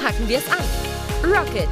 packen wir es an. Rocket!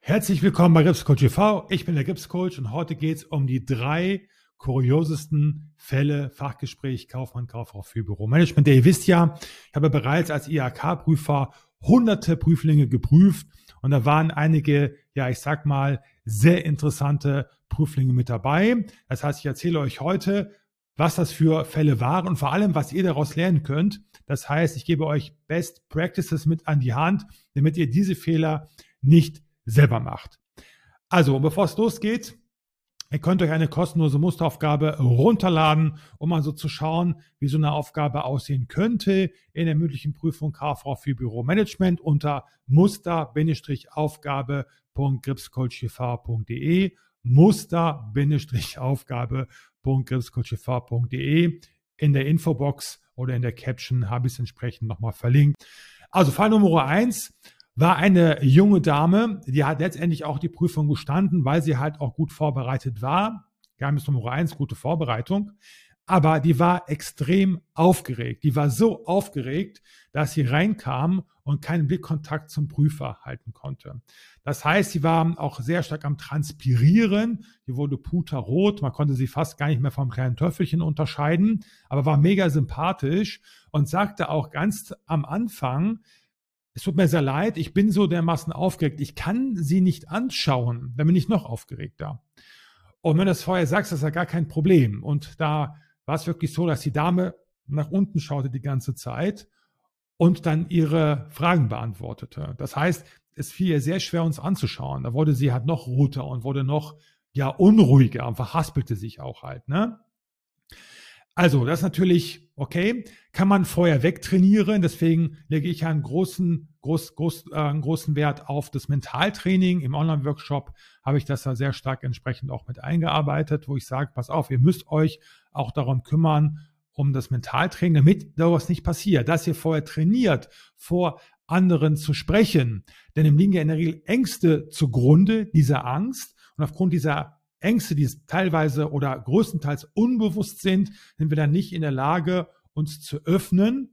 Herzlich willkommen bei Gripscoach TV. Ich bin der Gripscoach und heute geht es um die drei kuriosesten Fälle, Fachgespräch, Kaufmann, Kauffrau für Büromanagement. Ihr wisst ja, ich habe bereits als IHK-Prüfer hunderte Prüflinge geprüft und da waren einige, ja, ich sag mal, sehr interessante Prüflinge mit dabei. Das heißt, ich erzähle euch heute, was das für Fälle waren und vor allem, was ihr daraus lernen könnt. Das heißt, ich gebe euch Best Practices mit an die Hand, damit ihr diese Fehler nicht selber macht. Also, bevor es losgeht, ihr könnt euch eine kostenlose Musteraufgabe runterladen, um mal so zu schauen, wie so eine Aufgabe aussehen könnte in der mündlichen Prüfung KV für Büromanagement unter muster-aufgabe.gripscoachgv.de muster-aufgabe.gripscoachgv.de in der Infobox oder in der Caption habe ich es entsprechend nochmal verlinkt. Also Fall Nummer eins war eine junge Dame, die hat letztendlich auch die Prüfung gestanden, weil sie halt auch gut vorbereitet war. Geheimnis Nummer eins, gute Vorbereitung. Aber die war extrem aufgeregt. Die war so aufgeregt, dass sie reinkam und keinen Blickkontakt zum Prüfer halten konnte. Das heißt, sie war auch sehr stark am Transpirieren. Die wurde puterrot. Man konnte sie fast gar nicht mehr vom kleinen Töffelchen unterscheiden, aber war mega sympathisch und sagte auch ganz am Anfang, es tut mir sehr leid, ich bin so dermaßen aufgeregt, ich kann sie nicht anschauen, dann bin ich noch aufgeregter. Und wenn du das vorher sagst, das ist ja gar kein Problem. Und da war es wirklich so, dass die Dame nach unten schaute die ganze Zeit und dann ihre Fragen beantwortete. Das heißt, es fiel ihr sehr schwer, uns anzuschauen. Da wurde sie halt noch roter und wurde noch ja unruhiger und verhaspelte sich auch halt. Ne? Also, das ist natürlich okay. Kann man vorher wegtrainieren. Deswegen lege ich einen großen, groß, groß, äh, einen großen Wert auf das Mentaltraining. Im Online-Workshop habe ich das da sehr stark entsprechend auch mit eingearbeitet, wo ich sage, pass auf, ihr müsst euch auch darum kümmern, um das Mentaltraining, damit sowas nicht passiert, dass ihr vorher trainiert, vor anderen zu sprechen. Denn im liegen ja in der Regel Ängste zugrunde, dieser Angst. Und aufgrund dieser Ängste, die teilweise oder größtenteils unbewusst sind, sind wir dann nicht in der Lage, uns zu öffnen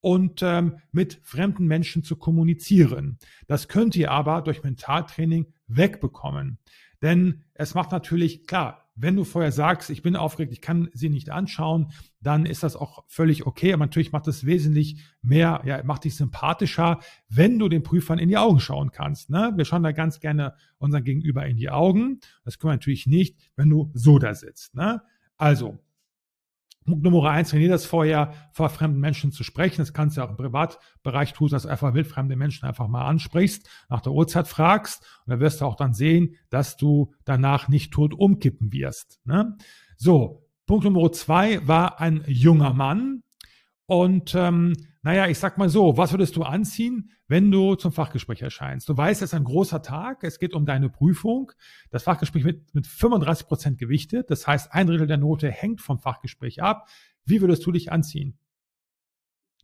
und ähm, mit fremden Menschen zu kommunizieren. Das könnt ihr aber durch Mentaltraining wegbekommen. Denn es macht natürlich, klar, wenn du vorher sagst, ich bin aufgeregt, ich kann sie nicht anschauen, dann ist das auch völlig okay. Aber natürlich macht es wesentlich mehr, ja, macht dich sympathischer, wenn du den Prüfern in die Augen schauen kannst. Ne? Wir schauen da ganz gerne unseren Gegenüber in die Augen. Das können wir natürlich nicht, wenn du so da sitzt. Ne? Also, Punkt Nummer eins, trainier das vorher, vor fremden Menschen zu sprechen. Das kannst du auch im Privatbereich tun, dass du einfach wildfremde Menschen einfach mal ansprichst, nach der Uhrzeit fragst und dann wirst du auch dann sehen, dass du danach nicht tot umkippen wirst. Ne? So, Punkt Nummer zwei war ein junger Mann, und ähm, naja, ich sag mal so, was würdest du anziehen, wenn du zum Fachgespräch erscheinst? Du weißt, es ist ein großer Tag, es geht um deine Prüfung. Das Fachgespräch wird mit 35 Prozent gewichtet. Das heißt, ein Drittel der Note hängt vom Fachgespräch ab. Wie würdest du dich anziehen?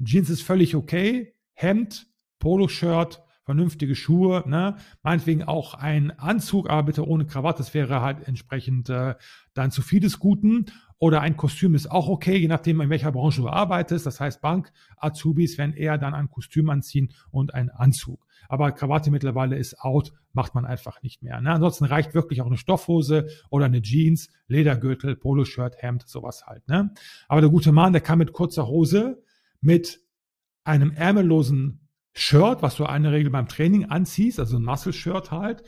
Jeans ist völlig okay, Hemd, Poloshirt, vernünftige Schuhe, ne? meinetwegen auch ein Anzug, aber bitte ohne Krawatte, das wäre halt entsprechend äh, dann zu viel des Guten. Oder ein Kostüm ist auch okay, je nachdem, in welcher Branche du arbeitest. Das heißt, Bank-Azubis werden eher dann ein Kostüm anziehen und einen Anzug. Aber Krawatte mittlerweile ist out, macht man einfach nicht mehr. Ne? Ansonsten reicht wirklich auch eine Stoffhose oder eine Jeans, Ledergürtel, Poloshirt, Hemd, sowas halt. Ne? Aber der gute Mann, der kam mit kurzer Hose, mit einem ärmellosen Shirt, was du eine Regel beim Training anziehst, also ein Muscle-Shirt halt.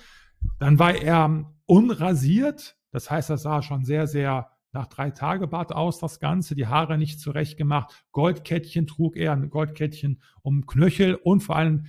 Dann war er unrasiert, das heißt, er sah schon sehr, sehr nach drei Tage Bart aus, das Ganze, die Haare nicht zurecht gemacht, Goldkettchen trug er, ein Goldkettchen um Knöchel und vor allem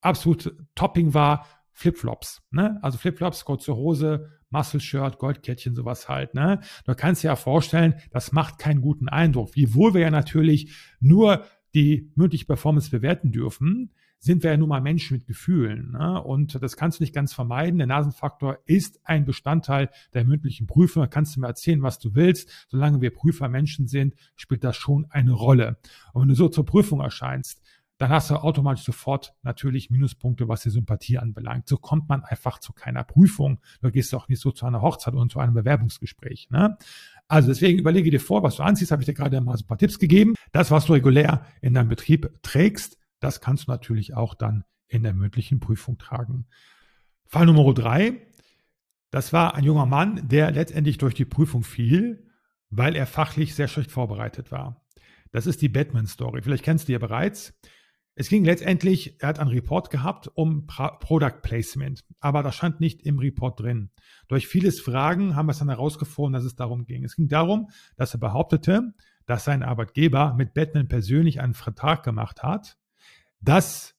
absolut Topping war Flipflops, ne? Also Flipflops, kurze Hose, Muscle-Shirt, Goldkettchen, sowas halt, ne? Du kannst dir ja vorstellen, das macht keinen guten Eindruck. Wiewohl wir ja natürlich nur die mündliche Performance bewerten dürfen, sind wir ja nun mal Menschen mit Gefühlen. Ne? Und das kannst du nicht ganz vermeiden. Der Nasenfaktor ist ein Bestandteil der mündlichen Prüfung. Da kannst du mir erzählen, was du willst. Solange wir Prüfer Menschen sind, spielt das schon eine Rolle. Und wenn du so zur Prüfung erscheinst, dann hast du automatisch sofort natürlich Minuspunkte, was die Sympathie anbelangt. So kommt man einfach zu keiner Prüfung. Du gehst auch nicht so zu einer Hochzeit oder zu einem Bewerbungsgespräch. Ne? Also deswegen überlege dir vor, was du anziehst. Habe ich dir gerade mal so ein paar Tipps gegeben. Das, was du regulär in deinem Betrieb trägst, das kannst du natürlich auch dann in der mündlichen Prüfung tragen. Fall Nummer drei. Das war ein junger Mann, der letztendlich durch die Prüfung fiel, weil er fachlich sehr schlecht vorbereitet war. Das ist die Batman-Story. Vielleicht kennst du ja bereits. Es ging letztendlich, er hat einen Report gehabt um Product Placement, aber das stand nicht im Report drin. Durch vieles Fragen haben wir es dann herausgefunden, dass es darum ging. Es ging darum, dass er behauptete, dass sein Arbeitgeber mit Batman persönlich einen Vertrag gemacht hat, dass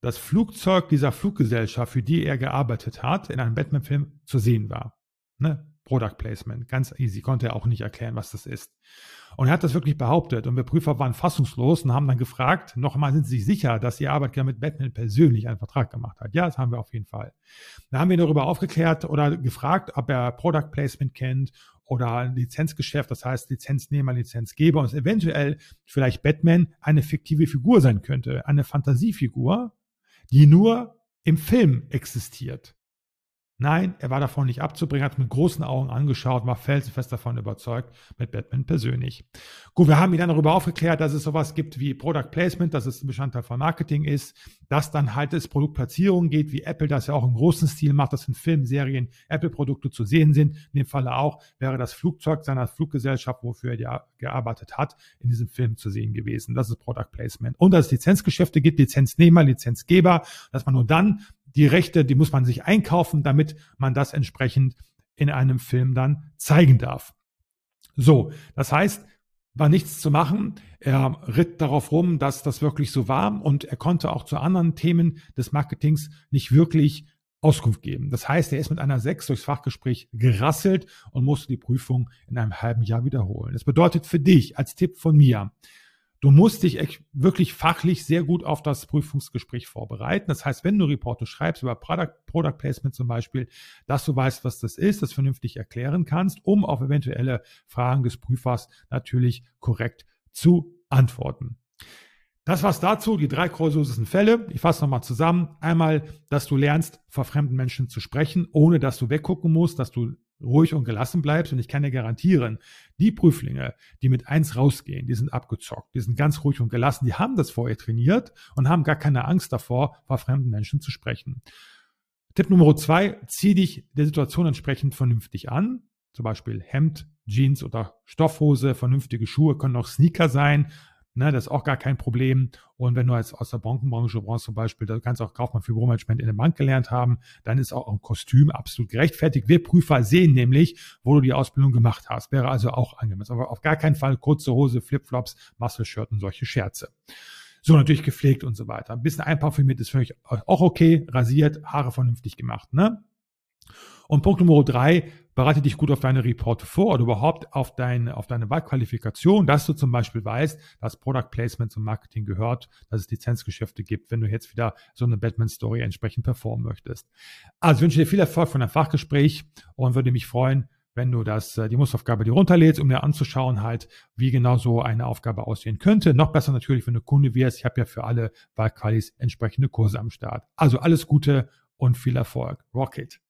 das Flugzeug dieser Fluggesellschaft, für die er gearbeitet hat, in einem Batman-Film zu sehen war. Ne? Product Placement. Ganz easy. Konnte er auch nicht erklären, was das ist. Und er hat das wirklich behauptet. Und wir Prüfer waren fassungslos und haben dann gefragt, nochmal, sind Sie sich sicher, dass Ihr Arbeitgeber mit Batman persönlich einen Vertrag gemacht hat? Ja, das haben wir auf jeden Fall. Da haben wir ihn darüber aufgeklärt oder gefragt, ob er Product Placement kennt oder ein Lizenzgeschäft, das heißt Lizenznehmer, Lizenzgeber und eventuell vielleicht Batman eine fiktive Figur sein könnte, eine Fantasiefigur, die nur im Film existiert. Nein, er war davon nicht abzubringen, hat mit großen Augen angeschaut, war felsenfest davon überzeugt, mit Batman persönlich. Gut, wir haben ihn dann darüber aufgeklärt, dass es sowas gibt wie Product Placement, dass es ein Bestandteil von Marketing ist, dass dann halt es Produktplatzierungen geht, wie Apple das ja auch im großen Stil macht, dass in Filmserien Apple-Produkte zu sehen sind. In dem Falle auch wäre das Flugzeug seiner Fluggesellschaft, wofür er ja gearbeitet hat, in diesem Film zu sehen gewesen. Das ist Product Placement. Und dass es Lizenzgeschäfte gibt, Lizenznehmer, Lizenzgeber, dass man nur dann die Rechte, die muss man sich einkaufen, damit man das entsprechend in einem Film dann zeigen darf. So, das heißt, war nichts zu machen. Er ritt darauf rum, dass das wirklich so war und er konnte auch zu anderen Themen des Marketings nicht wirklich Auskunft geben. Das heißt, er ist mit einer 6 durchs Fachgespräch gerasselt und musste die Prüfung in einem halben Jahr wiederholen. Das bedeutet für dich als Tipp von mir, Du musst dich wirklich fachlich sehr gut auf das Prüfungsgespräch vorbereiten. Das heißt, wenn du Reporte schreibst über Product, Product Placement zum Beispiel, dass du weißt, was das ist, das vernünftig erklären kannst, um auf eventuelle Fragen des Prüfers natürlich korrekt zu antworten. Das war's dazu, die drei kuriosesten Fälle. Ich fasse nochmal zusammen. Einmal, dass du lernst, vor fremden Menschen zu sprechen, ohne dass du weggucken musst, dass du ruhig und gelassen bleibst. Und ich kann dir garantieren, die Prüflinge, die mit eins rausgehen, die sind abgezockt, die sind ganz ruhig und gelassen, die haben das vorher trainiert und haben gar keine Angst davor, vor fremden Menschen zu sprechen. Tipp Nummer zwei, zieh dich der Situation entsprechend vernünftig an. Zum Beispiel Hemd, Jeans oder Stoffhose, vernünftige Schuhe können auch Sneaker sein. Ne, das ist auch gar kein Problem. Und wenn du jetzt aus der Bankenbranche brauchst zum Beispiel, da kannst du auch Kaufmann für Büromanagement in der Bank gelernt haben, dann ist auch ein Kostüm absolut gerechtfertigt. Wir Prüfer sehen nämlich, wo du die Ausbildung gemacht hast. Wäre also auch angemessen. Aber auf gar keinen Fall kurze Hose, Flipflops, Muscle-Shirt und solche Scherze. So natürlich gepflegt und so weiter. Ein bisschen einparfümiert ist für mich auch okay. Rasiert, Haare vernünftig gemacht. Ne? Und Punkt Nummer drei, bereite dich gut auf deine Reporte vor oder überhaupt auf, dein, auf deine Wahlqualifikation, dass du zum Beispiel weißt, dass Product Placement zum Marketing gehört, dass es Lizenzgeschäfte gibt, wenn du jetzt wieder so eine Batman-Story entsprechend performen möchtest. Also wünsche dir viel Erfolg von deinem Fachgespräch und würde mich freuen, wenn du das, äh, die Mustaufgabe dir runterlädst, um dir anzuschauen halt, wie genau so eine Aufgabe aussehen könnte. Noch besser natürlich, wenn du Kunde wirst. Ich habe ja für alle Wahlqualis entsprechende Kurse am Start. Also alles Gute und viel Erfolg. Rocket!